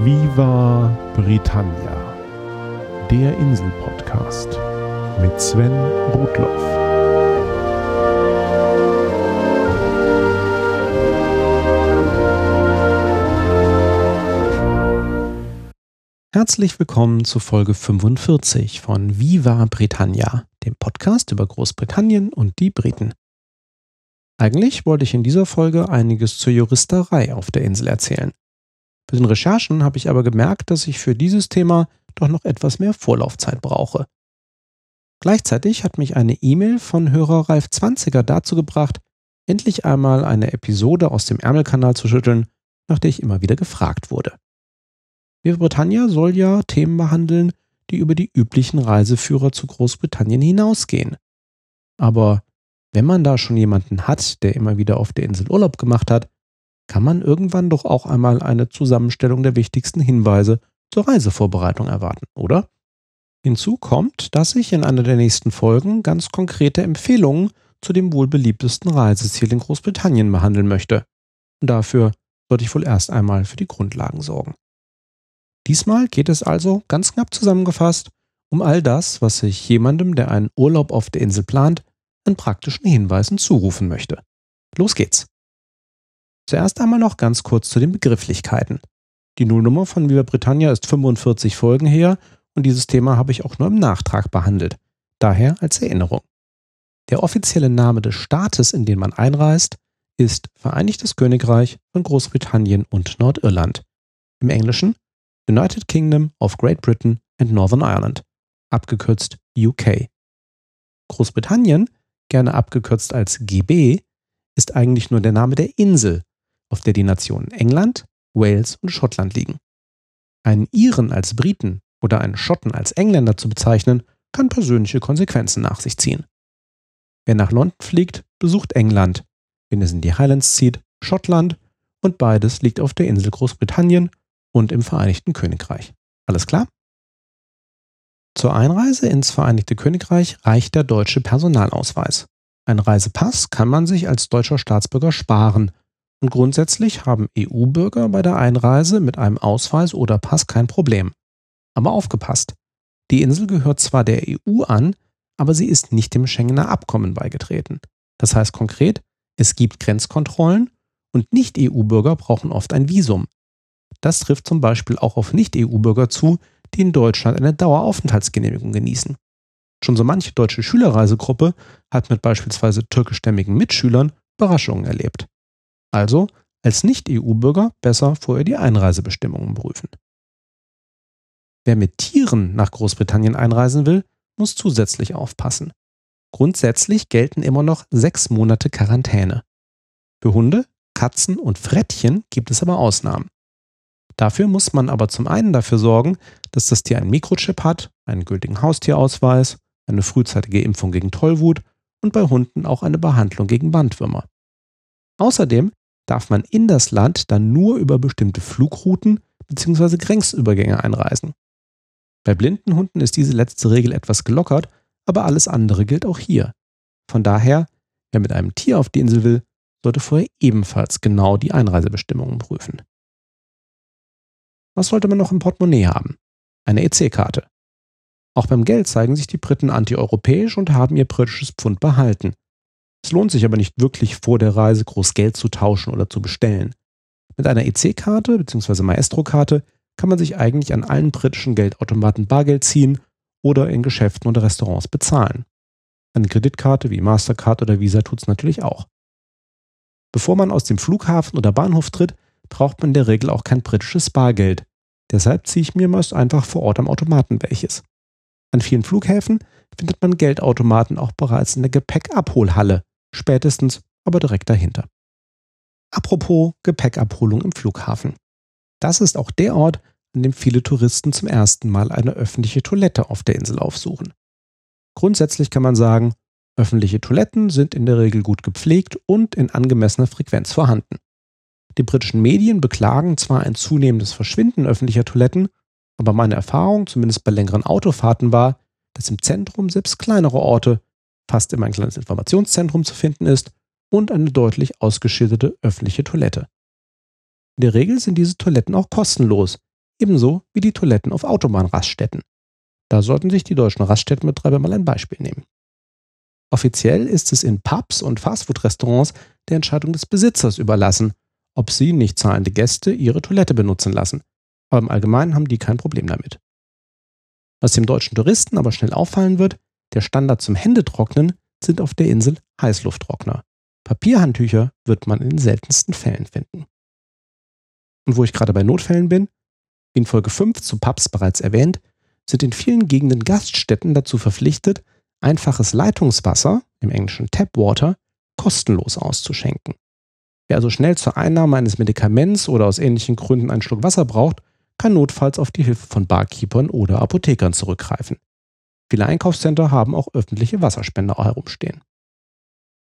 Viva Britannia, der Insel-Podcast mit Sven Rudloff. Herzlich willkommen zu Folge 45 von Viva Britannia, dem Podcast über Großbritannien und die Briten. Eigentlich wollte ich in dieser Folge einiges zur Juristerei auf der Insel erzählen. Bei den Recherchen habe ich aber gemerkt, dass ich für dieses Thema doch noch etwas mehr Vorlaufzeit brauche. Gleichzeitig hat mich eine E-Mail von Hörer Ralf Zwanziger dazu gebracht, endlich einmal eine Episode aus dem Ärmelkanal zu schütteln, nach der ich immer wieder gefragt wurde. Viva Britannia soll ja Themen behandeln, die über die üblichen Reiseführer zu Großbritannien hinausgehen. Aber wenn man da schon jemanden hat, der immer wieder auf der Insel Urlaub gemacht hat, kann man irgendwann doch auch einmal eine Zusammenstellung der wichtigsten Hinweise zur Reisevorbereitung erwarten, oder? Hinzu kommt, dass ich in einer der nächsten Folgen ganz konkrete Empfehlungen zu dem wohl beliebtesten Reiseziel in Großbritannien behandeln möchte. Und dafür sollte ich wohl erst einmal für die Grundlagen sorgen. Diesmal geht es also, ganz knapp zusammengefasst, um all das, was ich jemandem, der einen Urlaub auf der Insel plant, an praktischen Hinweisen zurufen möchte. Los geht's! Zuerst einmal noch ganz kurz zu den Begrifflichkeiten. Die Nullnummer von Viva Britannia ist 45 Folgen her und dieses Thema habe ich auch nur im Nachtrag behandelt. Daher als Erinnerung. Der offizielle Name des Staates, in den man einreist, ist Vereinigtes Königreich von Großbritannien und Nordirland. Im Englischen United Kingdom of Great Britain and Northern Ireland, abgekürzt UK. Großbritannien gerne abgekürzt als GB, ist eigentlich nur der Name der Insel, auf der die Nationen England, Wales und Schottland liegen. Einen Iren als Briten oder einen Schotten als Engländer zu bezeichnen, kann persönliche Konsequenzen nach sich ziehen. Wer nach London fliegt, besucht England, wenn es in die Highlands zieht, Schottland und beides liegt auf der Insel Großbritannien und im Vereinigten Königreich. Alles klar? Zur Einreise ins Vereinigte Königreich reicht der deutsche Personalausweis. Ein Reisepass kann man sich als deutscher Staatsbürger sparen und grundsätzlich haben EU-Bürger bei der Einreise mit einem Ausweis oder Pass kein Problem. Aber aufgepasst! Die Insel gehört zwar der EU an, aber sie ist nicht dem Schengener Abkommen beigetreten. Das heißt konkret, es gibt Grenzkontrollen und Nicht-EU-Bürger brauchen oft ein Visum. Das trifft zum Beispiel auch auf Nicht-EU-Bürger zu, die in Deutschland eine Daueraufenthaltsgenehmigung genießen. Schon so manche deutsche Schülerreisegruppe hat mit beispielsweise türkischstämmigen Mitschülern Überraschungen erlebt. Also als Nicht-EU-Bürger besser vorher die Einreisebestimmungen prüfen. Wer mit Tieren nach Großbritannien einreisen will, muss zusätzlich aufpassen. Grundsätzlich gelten immer noch sechs Monate Quarantäne. Für Hunde, Katzen und Frettchen gibt es aber Ausnahmen. Dafür muss man aber zum einen dafür sorgen, dass das Tier einen Mikrochip hat, einen gültigen Haustierausweis, eine frühzeitige Impfung gegen Tollwut und bei Hunden auch eine Behandlung gegen Bandwürmer. Außerdem darf man in das Land dann nur über bestimmte Flugrouten bzw. Grenzübergänge einreisen. Bei blinden Hunden ist diese letzte Regel etwas gelockert, aber alles andere gilt auch hier. Von daher, wer mit einem Tier auf die Insel will, sollte vorher ebenfalls genau die Einreisebestimmungen prüfen. Was sollte man noch im Portemonnaie haben? Eine EC-Karte. Auch beim Geld zeigen sich die Briten antieuropäisch und haben ihr britisches Pfund behalten. Es lohnt sich aber nicht wirklich vor der Reise groß Geld zu tauschen oder zu bestellen. Mit einer EC-Karte bzw. Maestro-Karte kann man sich eigentlich an allen britischen Geldautomaten Bargeld ziehen oder in Geschäften oder Restaurants bezahlen. Eine Kreditkarte wie Mastercard oder Visa tut es natürlich auch. Bevor man aus dem Flughafen oder Bahnhof tritt, braucht man in der Regel auch kein britisches Bargeld. Deshalb ziehe ich mir meist einfach vor Ort am Automaten welches. An vielen Flughäfen findet man Geldautomaten auch bereits in der Gepäckabholhalle, spätestens aber direkt dahinter. Apropos Gepäckabholung im Flughafen. Das ist auch der Ort, an dem viele Touristen zum ersten Mal eine öffentliche Toilette auf der Insel aufsuchen. Grundsätzlich kann man sagen, öffentliche Toiletten sind in der Regel gut gepflegt und in angemessener Frequenz vorhanden. Die britischen Medien beklagen zwar ein zunehmendes Verschwinden öffentlicher Toiletten, aber meine Erfahrung, zumindest bei längeren Autofahrten, war, dass im Zentrum selbst kleinere Orte fast immer ein kleines Informationszentrum zu finden ist und eine deutlich ausgeschilderte öffentliche Toilette. In der Regel sind diese Toiletten auch kostenlos, ebenso wie die Toiletten auf Autobahnraststätten. Da sollten sich die deutschen Raststättenbetreiber mal ein Beispiel nehmen. Offiziell ist es in Pubs und Fastfood-Restaurants der Entscheidung des Besitzers überlassen, ob sie nicht zahlende Gäste ihre Toilette benutzen lassen. Aber im Allgemeinen haben die kein Problem damit. Was dem deutschen Touristen aber schnell auffallen wird, der Standard zum Händetrocknen sind auf der Insel Heißlufttrockner. Papierhandtücher wird man in den seltensten Fällen finden. Und wo ich gerade bei Notfällen bin, wie in Folge 5 zu Pubs bereits erwähnt, sind in vielen Gegenden Gaststätten dazu verpflichtet, einfaches Leitungswasser, im Englischen Tapwater, kostenlos auszuschenken. Wer also schnell zur Einnahme eines Medikaments oder aus ähnlichen Gründen einen Schluck Wasser braucht, kann notfalls auf die Hilfe von Barkeepern oder Apothekern zurückgreifen. Viele Einkaufscenter haben auch öffentliche Wasserspender herumstehen.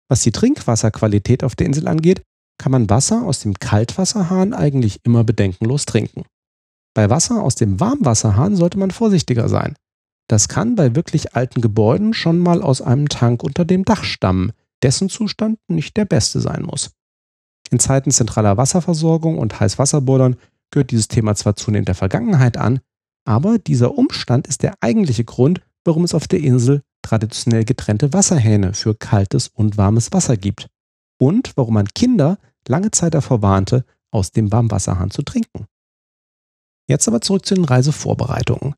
Was die Trinkwasserqualität auf der Insel angeht, kann man Wasser aus dem Kaltwasserhahn eigentlich immer bedenkenlos trinken. Bei Wasser aus dem Warmwasserhahn sollte man vorsichtiger sein. Das kann bei wirklich alten Gebäuden schon mal aus einem Tank unter dem Dach stammen, dessen Zustand nicht der beste sein muss. In Zeiten zentraler Wasserversorgung und Heißwasserboilern gehört dieses Thema zwar zunehmend der Vergangenheit an, aber dieser Umstand ist der eigentliche Grund, warum es auf der Insel traditionell getrennte Wasserhähne für kaltes und warmes Wasser gibt. Und warum man Kinder lange Zeit davor warnte, aus dem Warmwasserhahn zu trinken. Jetzt aber zurück zu den Reisevorbereitungen.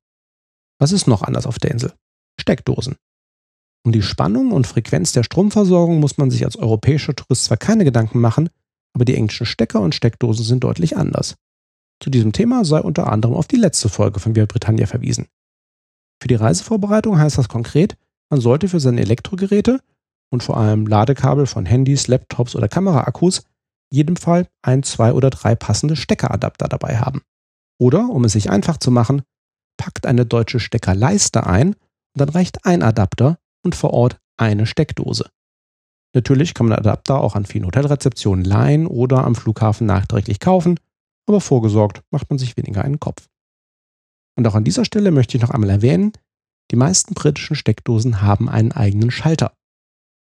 Was ist noch anders auf der Insel? Steckdosen. Um die Spannung und Frequenz der Stromversorgung muss man sich als europäischer Tourist zwar keine Gedanken machen, aber die englischen Stecker und Steckdosen sind deutlich anders. Zu diesem Thema sei unter anderem auf die letzte Folge von Via Britannia verwiesen. Für die Reisevorbereitung heißt das konkret, man sollte für seine Elektrogeräte und vor allem Ladekabel von Handys, Laptops oder Kameraakkus jedem Fall ein, zwei oder drei passende Steckeradapter dabei haben. Oder, um es sich einfach zu machen, packt eine deutsche Steckerleiste ein und dann reicht ein Adapter und vor Ort eine Steckdose. Natürlich kann man Adapter auch an vielen Hotelrezeptionen leihen oder am Flughafen nachträglich kaufen, aber vorgesorgt macht man sich weniger einen Kopf. Und auch an dieser Stelle möchte ich noch einmal erwähnen, die meisten britischen Steckdosen haben einen eigenen Schalter.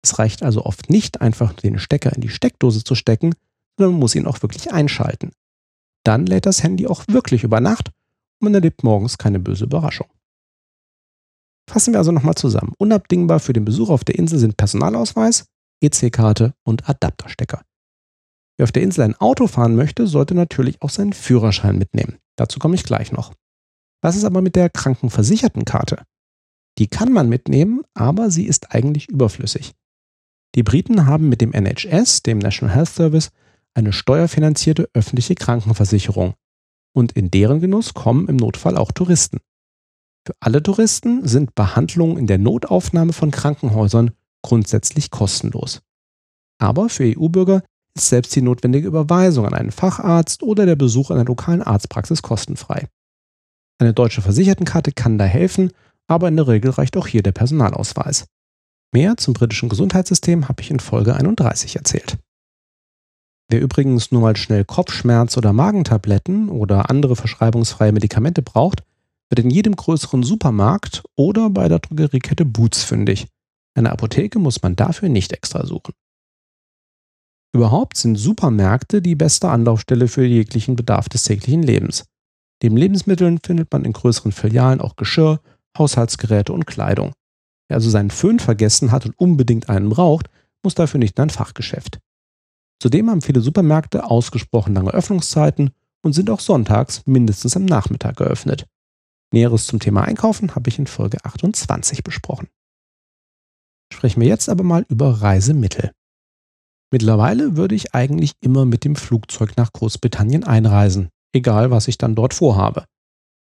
Es reicht also oft nicht einfach den Stecker in die Steckdose zu stecken, sondern man muss ihn auch wirklich einschalten. Dann lädt das Handy auch wirklich über Nacht und man erlebt morgens keine böse Überraschung. Fassen wir also nochmal zusammen. Unabdingbar für den Besuch auf der Insel sind Personalausweis, EC-Karte und Adapterstecker. Wer auf der Insel ein Auto fahren möchte, sollte natürlich auch seinen Führerschein mitnehmen. Dazu komme ich gleich noch. Was ist aber mit der Krankenversichertenkarte? Die kann man mitnehmen, aber sie ist eigentlich überflüssig. Die Briten haben mit dem NHS, dem National Health Service, eine steuerfinanzierte öffentliche Krankenversicherung. Und in deren Genuss kommen im Notfall auch Touristen. Für alle Touristen sind Behandlungen in der Notaufnahme von Krankenhäusern grundsätzlich kostenlos. Aber für EU-Bürger ist selbst die notwendige Überweisung an einen Facharzt oder der Besuch einer lokalen Arztpraxis kostenfrei. Eine deutsche Versichertenkarte kann da helfen, aber in der Regel reicht auch hier der Personalausweis. Mehr zum britischen Gesundheitssystem habe ich in Folge 31 erzählt. Wer übrigens nur mal schnell Kopfschmerz- oder Magentabletten oder andere verschreibungsfreie Medikamente braucht, wird in jedem größeren Supermarkt oder bei der Drogeriekette Boots fündig. Eine Apotheke muss man dafür nicht extra suchen. Überhaupt sind Supermärkte die beste Anlaufstelle für jeglichen Bedarf des täglichen Lebens. Neben Lebensmitteln findet man in größeren Filialen auch Geschirr, Haushaltsgeräte und Kleidung. Wer also seinen Föhn vergessen hat und unbedingt einen braucht, muss dafür nicht in ein Fachgeschäft. Zudem haben viele Supermärkte ausgesprochen lange Öffnungszeiten und sind auch sonntags mindestens am Nachmittag geöffnet. Näheres zum Thema Einkaufen habe ich in Folge 28 besprochen. Sprechen wir jetzt aber mal über Reisemittel. Mittlerweile würde ich eigentlich immer mit dem Flugzeug nach Großbritannien einreisen, egal was ich dann dort vorhabe.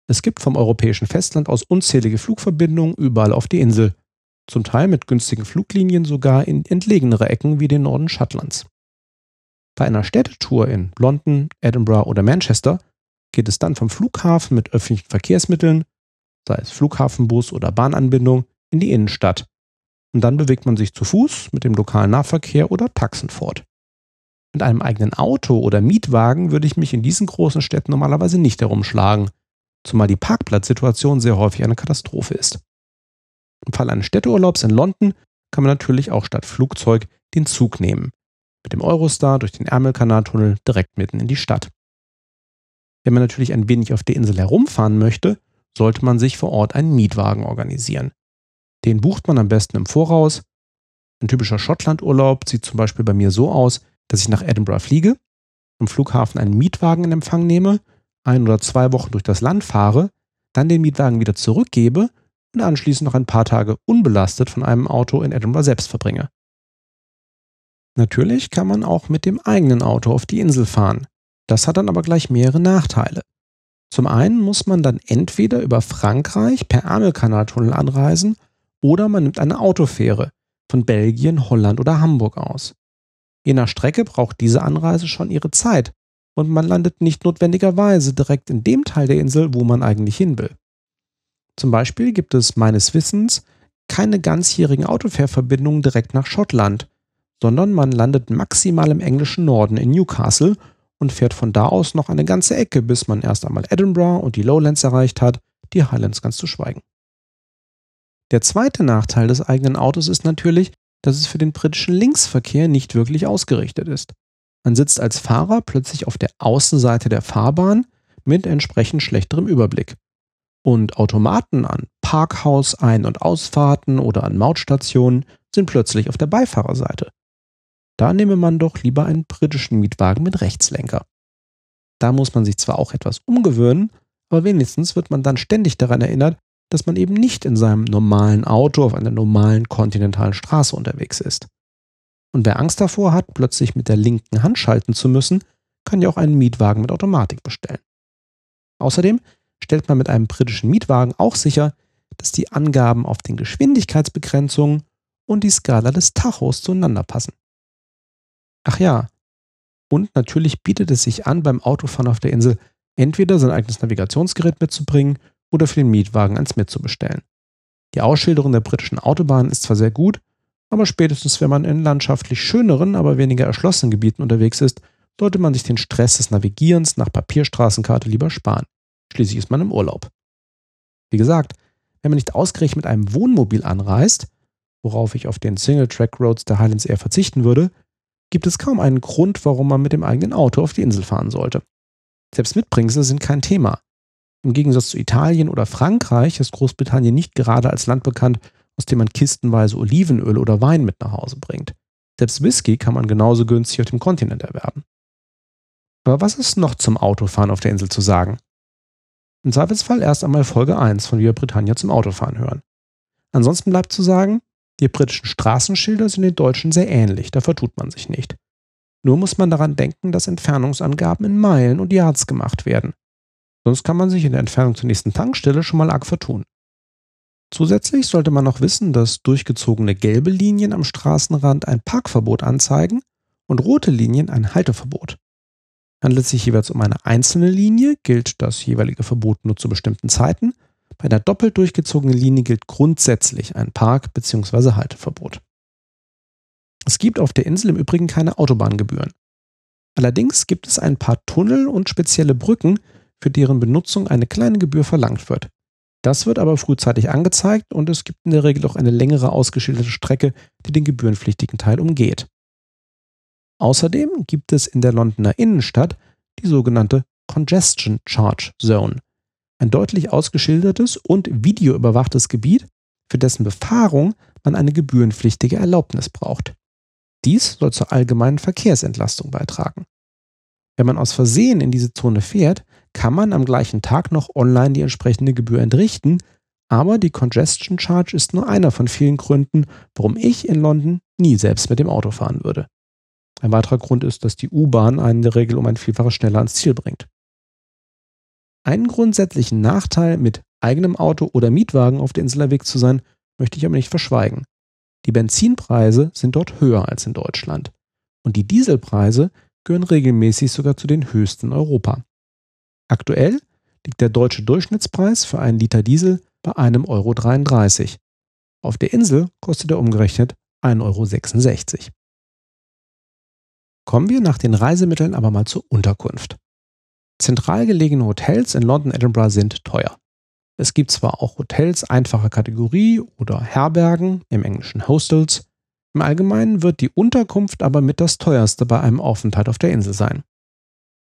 Es gibt vom europäischen Festland aus unzählige Flugverbindungen überall auf die Insel, zum Teil mit günstigen Fluglinien sogar in entlegenere Ecken wie den Norden Schottlands. Bei einer Städtetour in London, Edinburgh oder Manchester geht es dann vom Flughafen mit öffentlichen Verkehrsmitteln, sei es Flughafenbus oder Bahnanbindung, in die Innenstadt. Und dann bewegt man sich zu Fuß mit dem lokalen Nahverkehr oder Taxen fort. Mit einem eigenen Auto oder Mietwagen würde ich mich in diesen großen Städten normalerweise nicht herumschlagen, zumal die Parkplatzsituation sehr häufig eine Katastrophe ist. Im Fall eines Städteurlaubs in London kann man natürlich auch statt Flugzeug den Zug nehmen. Mit dem Eurostar durch den Ärmelkanaltunnel direkt mitten in die Stadt. Wenn man natürlich ein wenig auf der Insel herumfahren möchte, sollte man sich vor Ort einen Mietwagen organisieren. Den bucht man am besten im Voraus. Ein typischer Schottlandurlaub sieht zum Beispiel bei mir so aus, dass ich nach Edinburgh fliege, am Flughafen einen Mietwagen in Empfang nehme, ein oder zwei Wochen durch das Land fahre, dann den Mietwagen wieder zurückgebe und anschließend noch ein paar Tage unbelastet von einem Auto in Edinburgh selbst verbringe. Natürlich kann man auch mit dem eigenen Auto auf die Insel fahren. Das hat dann aber gleich mehrere Nachteile. Zum einen muss man dann entweder über Frankreich per Ärmelkanaltunnel anreisen oder man nimmt eine Autofähre von Belgien, Holland oder Hamburg aus. Je nach Strecke braucht diese Anreise schon ihre Zeit und man landet nicht notwendigerweise direkt in dem Teil der Insel, wo man eigentlich hin will. Zum Beispiel gibt es meines Wissens keine ganzjährigen Autofährverbindungen direkt nach Schottland, sondern man landet maximal im englischen Norden in Newcastle und fährt von da aus noch eine ganze Ecke, bis man erst einmal Edinburgh und die Lowlands erreicht hat, die Highlands ganz zu schweigen. Der zweite Nachteil des eigenen Autos ist natürlich, dass es für den britischen Linksverkehr nicht wirklich ausgerichtet ist. Man sitzt als Fahrer plötzlich auf der Außenseite der Fahrbahn mit entsprechend schlechterem Überblick. Und Automaten an Parkhaus, Ein- und Ausfahrten oder an Mautstationen sind plötzlich auf der Beifahrerseite. Da nehme man doch lieber einen britischen Mietwagen mit Rechtslenker. Da muss man sich zwar auch etwas umgewöhnen, aber wenigstens wird man dann ständig daran erinnert, dass man eben nicht in seinem normalen Auto auf einer normalen kontinentalen Straße unterwegs ist. Und wer Angst davor hat, plötzlich mit der linken Hand schalten zu müssen, kann ja auch einen Mietwagen mit Automatik bestellen. Außerdem stellt man mit einem britischen Mietwagen auch sicher, dass die Angaben auf den Geschwindigkeitsbegrenzungen und die Skala des Tachos zueinander passen. Ach ja, und natürlich bietet es sich an, beim Autofahren auf der Insel entweder sein eigenes Navigationsgerät mitzubringen oder für den Mietwagen eins mitzubestellen. Die Ausschilderung der britischen Autobahn ist zwar sehr gut, aber spätestens wenn man in landschaftlich schöneren, aber weniger erschlossenen Gebieten unterwegs ist, sollte man sich den Stress des Navigierens nach Papierstraßenkarte lieber sparen. Schließlich ist man im Urlaub. Wie gesagt, wenn man nicht ausgerechnet mit einem Wohnmobil anreist, worauf ich auf den Single-Track-Roads der Highlands eher verzichten würde, gibt es kaum einen Grund, warum man mit dem eigenen Auto auf die Insel fahren sollte. Selbst Mitbringsel sind kein Thema. Im Gegensatz zu Italien oder Frankreich ist Großbritannien nicht gerade als Land bekannt, aus dem man kistenweise Olivenöl oder Wein mit nach Hause bringt. Selbst Whisky kann man genauso günstig auf dem Kontinent erwerben. Aber was ist noch zum Autofahren auf der Insel zu sagen? Im Zweifelsfall erst einmal Folge 1 von Via Britannia zum Autofahren hören. Ansonsten bleibt zu sagen, die britischen Straßenschilder sind den deutschen sehr ähnlich, da vertut man sich nicht. Nur muss man daran denken, dass Entfernungsangaben in Meilen und Yards gemacht werden. Sonst kann man sich in der Entfernung zur nächsten Tankstelle schon mal arg vertun. Zusätzlich sollte man noch wissen, dass durchgezogene gelbe Linien am Straßenrand ein Parkverbot anzeigen und rote Linien ein Halteverbot. Handelt es sich jeweils um eine einzelne Linie, gilt das jeweilige Verbot nur zu bestimmten Zeiten. Bei einer doppelt durchgezogenen Linie gilt grundsätzlich ein Park- bzw. Halteverbot. Es gibt auf der Insel im Übrigen keine Autobahngebühren. Allerdings gibt es ein paar Tunnel und spezielle Brücken, für deren Benutzung eine kleine Gebühr verlangt wird. Das wird aber frühzeitig angezeigt und es gibt in der Regel auch eine längere ausgeschilderte Strecke, die den gebührenpflichtigen Teil umgeht. Außerdem gibt es in der Londoner Innenstadt die sogenannte Congestion Charge Zone, ein deutlich ausgeschildertes und videoüberwachtes Gebiet, für dessen Befahrung man eine gebührenpflichtige Erlaubnis braucht. Dies soll zur allgemeinen Verkehrsentlastung beitragen. Wenn man aus Versehen in diese Zone fährt, kann man am gleichen Tag noch online die entsprechende Gebühr entrichten, aber die Congestion Charge ist nur einer von vielen Gründen, warum ich in London nie selbst mit dem Auto fahren würde. Ein weiterer Grund ist, dass die U-Bahn einen in der Regel um ein Vielfaches schneller ans Ziel bringt. Einen grundsätzlichen Nachteil, mit eigenem Auto oder Mietwagen auf der Insel unterwegs zu sein, möchte ich aber nicht verschweigen. Die Benzinpreise sind dort höher als in Deutschland. Und die Dieselpreise gehören regelmäßig sogar zu den höchsten in Europa. Aktuell liegt der deutsche Durchschnittspreis für einen Liter Diesel bei 1,33 Euro. Auf der Insel kostet er umgerechnet 1,66 Euro. Kommen wir nach den Reisemitteln aber mal zur Unterkunft. Zentral gelegene Hotels in London, Edinburgh sind teuer. Es gibt zwar auch Hotels einfacher Kategorie oder Herbergen, im Englischen Hostels. Im Allgemeinen wird die Unterkunft aber mit das teuerste bei einem Aufenthalt auf der Insel sein.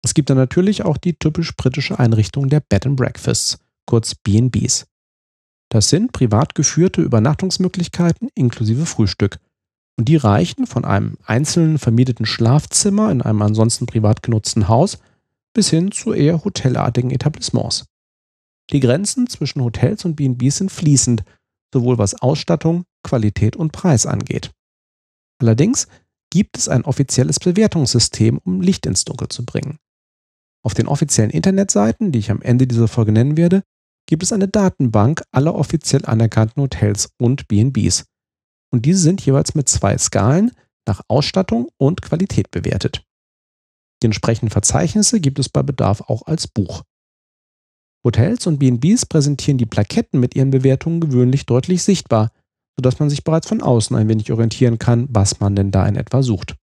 Es gibt dann natürlich auch die typisch britische Einrichtung der Bed and Breakfasts, kurz BBs. Das sind privat geführte Übernachtungsmöglichkeiten inklusive Frühstück. Und die reichen von einem einzelnen vermieteten Schlafzimmer in einem ansonsten privat genutzten Haus bis hin zu eher hotelartigen Etablissements. Die Grenzen zwischen Hotels und BBs sind fließend, sowohl was Ausstattung, Qualität und Preis angeht. Allerdings gibt es ein offizielles Bewertungssystem, um Licht ins Dunkel zu bringen. Auf den offiziellen Internetseiten, die ich am Ende dieser Folge nennen werde, gibt es eine Datenbank aller offiziell anerkannten Hotels und BNBs. Und diese sind jeweils mit zwei Skalen nach Ausstattung und Qualität bewertet. Die entsprechenden Verzeichnisse gibt es bei Bedarf auch als Buch. Hotels und BNBs präsentieren die Plaketten mit ihren Bewertungen gewöhnlich deutlich sichtbar, sodass man sich bereits von außen ein wenig orientieren kann, was man denn da in etwa sucht.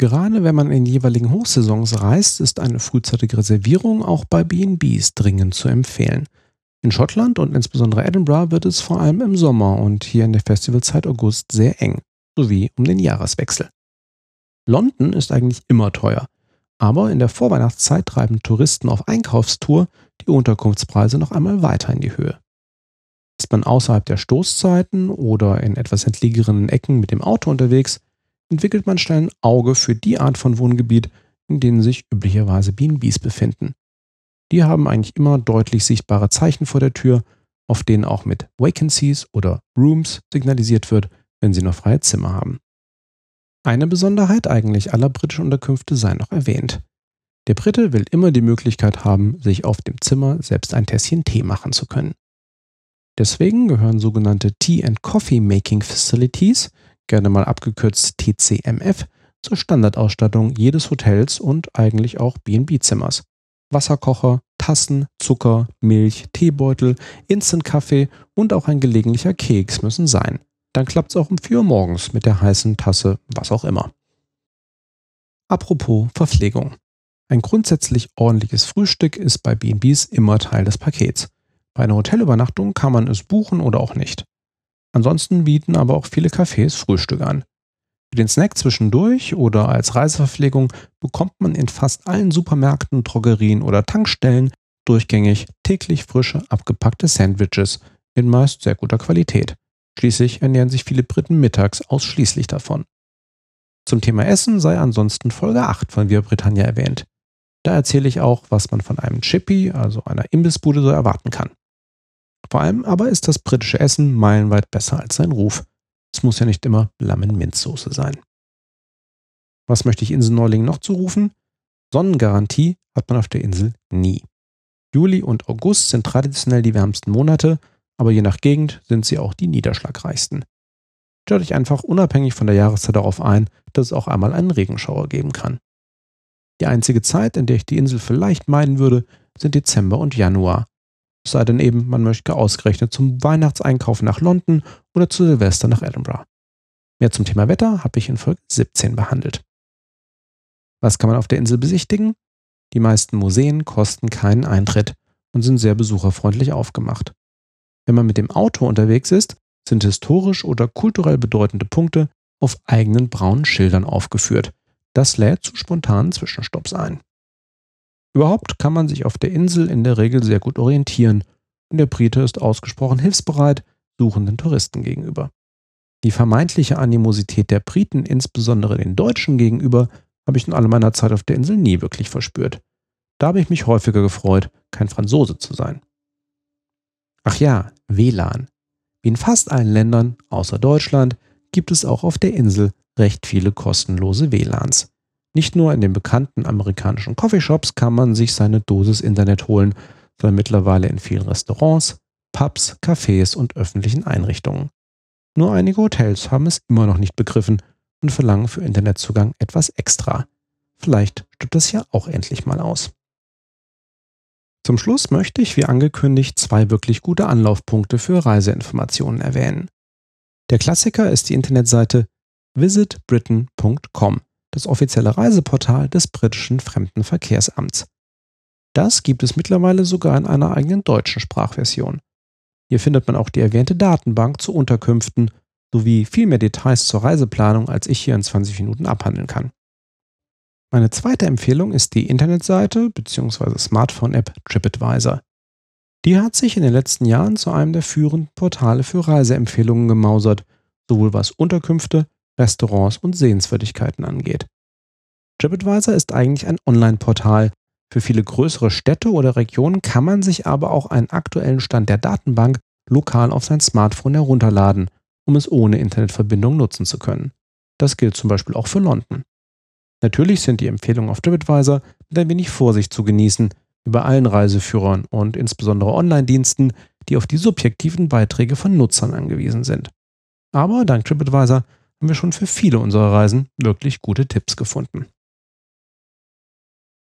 Gerade wenn man in jeweiligen Hochsaisons reist, ist eine frühzeitige Reservierung auch bei BNBs dringend zu empfehlen. In Schottland und insbesondere Edinburgh wird es vor allem im Sommer und hier in der Festivalzeit August sehr eng, sowie um den Jahreswechsel. London ist eigentlich immer teuer, aber in der Vorweihnachtszeit treiben Touristen auf Einkaufstour die Unterkunftspreise noch einmal weiter in die Höhe. Ist man außerhalb der Stoßzeiten oder in etwas entlegenen Ecken mit dem Auto unterwegs, entwickelt man schnell ein Auge für die Art von Wohngebiet, in denen sich üblicherweise BNBs befinden. Die haben eigentlich immer deutlich sichtbare Zeichen vor der Tür, auf denen auch mit Vacancies oder Rooms signalisiert wird, wenn sie noch freie Zimmer haben. Eine Besonderheit eigentlich aller britischen Unterkünfte sei noch erwähnt. Der Brite will immer die Möglichkeit haben, sich auf dem Zimmer selbst ein Tässchen Tee machen zu können. Deswegen gehören sogenannte Tea and Coffee Making Facilities gerne mal abgekürzt TCMF, zur Standardausstattung jedes Hotels und eigentlich auch B&B-Zimmers. Wasserkocher, Tassen, Zucker, Milch, Teebeutel, Instant-Kaffee und auch ein gelegentlicher Keks müssen sein. Dann klappt es auch um 4 Uhr morgens mit der heißen Tasse, was auch immer. Apropos Verpflegung. Ein grundsätzlich ordentliches Frühstück ist bei B&Bs immer Teil des Pakets. Bei einer Hotelübernachtung kann man es buchen oder auch nicht. Ansonsten bieten aber auch viele Cafés Frühstück an. Für den Snack zwischendurch oder als Reiseverpflegung bekommt man in fast allen Supermärkten, Drogerien oder Tankstellen durchgängig täglich frische, abgepackte Sandwiches in meist sehr guter Qualität. Schließlich ernähren sich viele Briten mittags ausschließlich davon. Zum Thema Essen sei ansonsten Folge 8 von Via Britannia erwähnt. Da erzähle ich auch, was man von einem Chippy, also einer Imbissbude, so erwarten kann. Vor allem aber ist das britische Essen meilenweit besser als sein Ruf. Es muss ja nicht immer Lammen-Minzsoße sein. Was möchte ich Inselneulingen noch zurufen? Sonnengarantie hat man auf der Insel nie. Juli und August sind traditionell die wärmsten Monate, aber je nach Gegend sind sie auch die niederschlagreichsten. Stellt euch einfach unabhängig von der Jahreszeit darauf ein, dass es auch einmal einen Regenschauer geben kann. Die einzige Zeit, in der ich die Insel vielleicht meiden würde, sind Dezember und Januar, es sei denn eben, man möchte ausgerechnet zum Weihnachtseinkauf nach London oder zu Silvester nach Edinburgh. Mehr zum Thema Wetter habe ich in Folge 17 behandelt. Was kann man auf der Insel besichtigen? Die meisten Museen kosten keinen Eintritt und sind sehr besucherfreundlich aufgemacht. Wenn man mit dem Auto unterwegs ist, sind historisch oder kulturell bedeutende Punkte auf eigenen braunen Schildern aufgeführt. Das lädt zu spontanen Zwischenstopps ein. Überhaupt kann man sich auf der Insel in der Regel sehr gut orientieren und der Brite ist ausgesprochen hilfsbereit suchenden Touristen gegenüber. Die vermeintliche Animosität der Briten, insbesondere den Deutschen gegenüber, habe ich in all meiner Zeit auf der Insel nie wirklich verspürt. Da habe ich mich häufiger gefreut, kein Franzose zu sein. Ach ja, WLAN. Wie in fast allen Ländern, außer Deutschland, gibt es auch auf der Insel recht viele kostenlose WLANs. Nicht nur in den bekannten amerikanischen Coffeeshops kann man sich seine Dosis Internet holen, sondern mittlerweile in vielen Restaurants, Pubs, Cafés und öffentlichen Einrichtungen. Nur einige Hotels haben es immer noch nicht begriffen und verlangen für Internetzugang etwas extra. Vielleicht stirbt das ja auch endlich mal aus. Zum Schluss möchte ich, wie angekündigt, zwei wirklich gute Anlaufpunkte für Reiseinformationen erwähnen. Der Klassiker ist die Internetseite visitbritain.com das offizielle Reiseportal des britischen Fremdenverkehrsamts. Das gibt es mittlerweile sogar in einer eigenen deutschen Sprachversion. Hier findet man auch die erwähnte Datenbank zu Unterkünften sowie viel mehr Details zur Reiseplanung, als ich hier in 20 Minuten abhandeln kann. Meine zweite Empfehlung ist die Internetseite bzw. Smartphone-App TripAdvisor. Die hat sich in den letzten Jahren zu einem der führenden Portale für Reiseempfehlungen gemausert, sowohl was Unterkünfte, Restaurants und Sehenswürdigkeiten angeht. TripAdvisor ist eigentlich ein Online-Portal. Für viele größere Städte oder Regionen kann man sich aber auch einen aktuellen Stand der Datenbank lokal auf sein Smartphone herunterladen, um es ohne Internetverbindung nutzen zu können. Das gilt zum Beispiel auch für London. Natürlich sind die Empfehlungen auf TripAdvisor mit ein wenig Vorsicht zu genießen, wie bei allen Reiseführern und insbesondere Online-Diensten, die auf die subjektiven Beiträge von Nutzern angewiesen sind. Aber dank TripAdvisor haben wir schon für viele unserer Reisen wirklich gute Tipps gefunden.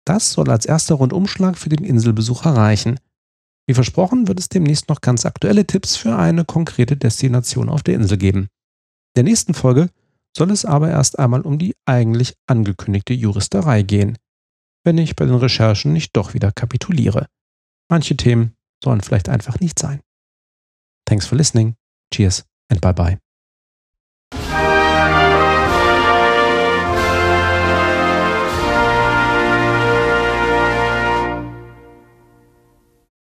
Das soll als erster Rundumschlag für den Inselbesucher reichen. Wie versprochen wird es demnächst noch ganz aktuelle Tipps für eine konkrete Destination auf der Insel geben. In der nächsten Folge soll es aber erst einmal um die eigentlich angekündigte Juristerei gehen, wenn ich bei den Recherchen nicht doch wieder kapituliere. Manche Themen sollen vielleicht einfach nicht sein. Thanks for listening. Cheers and bye bye.